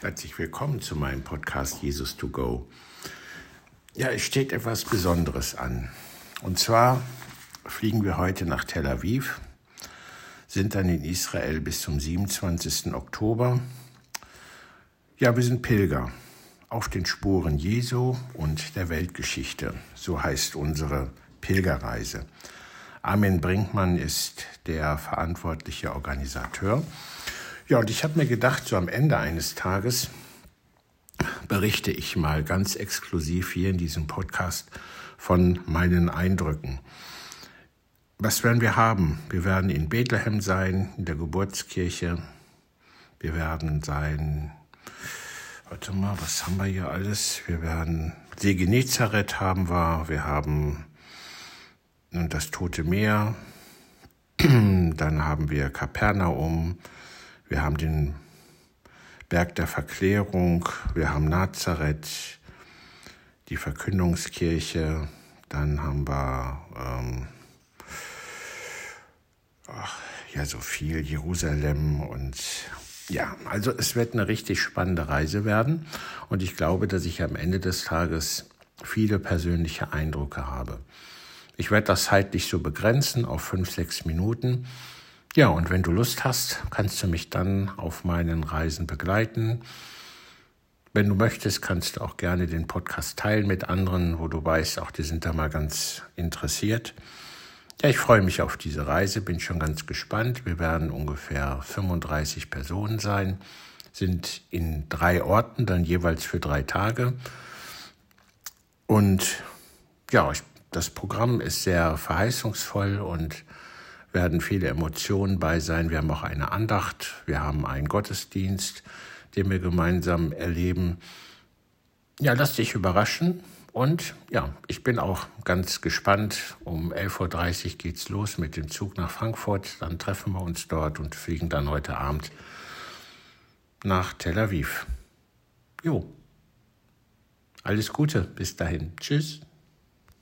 Herzlich willkommen zu meinem Podcast Jesus to Go. Ja, es steht etwas Besonderes an. Und zwar fliegen wir heute nach Tel Aviv, sind dann in Israel bis zum 27. Oktober. Ja, wir sind Pilger auf den Spuren Jesu und der Weltgeschichte. So heißt unsere Pilgerreise. Armin Brinkmann ist der verantwortliche Organisateur. Ja, und ich habe mir gedacht, so am Ende eines Tages berichte ich mal ganz exklusiv hier in diesem Podcast von meinen Eindrücken. Was werden wir haben? Wir werden in Bethlehem sein, in der Geburtskirche. Wir werden sein, warte mal, was haben wir hier alles? Wir werden See Genezareth haben wir, wir haben das Tote Meer, dann haben wir Kapernaum, wir haben den Berg der Verklärung, wir haben Nazareth, die Verkündungskirche, dann haben wir ähm, ach, ja so viel Jerusalem und ja, also es wird eine richtig spannende Reise werden und ich glaube, dass ich am Ende des Tages viele persönliche Eindrücke habe. Ich werde das zeitlich so begrenzen auf fünf, sechs Minuten. Ja, und wenn du Lust hast, kannst du mich dann auf meinen Reisen begleiten. Wenn du möchtest, kannst du auch gerne den Podcast teilen mit anderen, wo du weißt, auch die sind da mal ganz interessiert. Ja, ich freue mich auf diese Reise, bin schon ganz gespannt. Wir werden ungefähr 35 Personen sein, sind in drei Orten, dann jeweils für drei Tage. Und ja, das Programm ist sehr verheißungsvoll und werden viele Emotionen bei sein. Wir haben auch eine Andacht, wir haben einen Gottesdienst, den wir gemeinsam erleben. Ja, lass dich überraschen. Und ja, ich bin auch ganz gespannt. Um 11.30 Uhr geht's los mit dem Zug nach Frankfurt. Dann treffen wir uns dort und fliegen dann heute Abend nach Tel Aviv. Jo. Alles Gute. Bis dahin. Tschüss.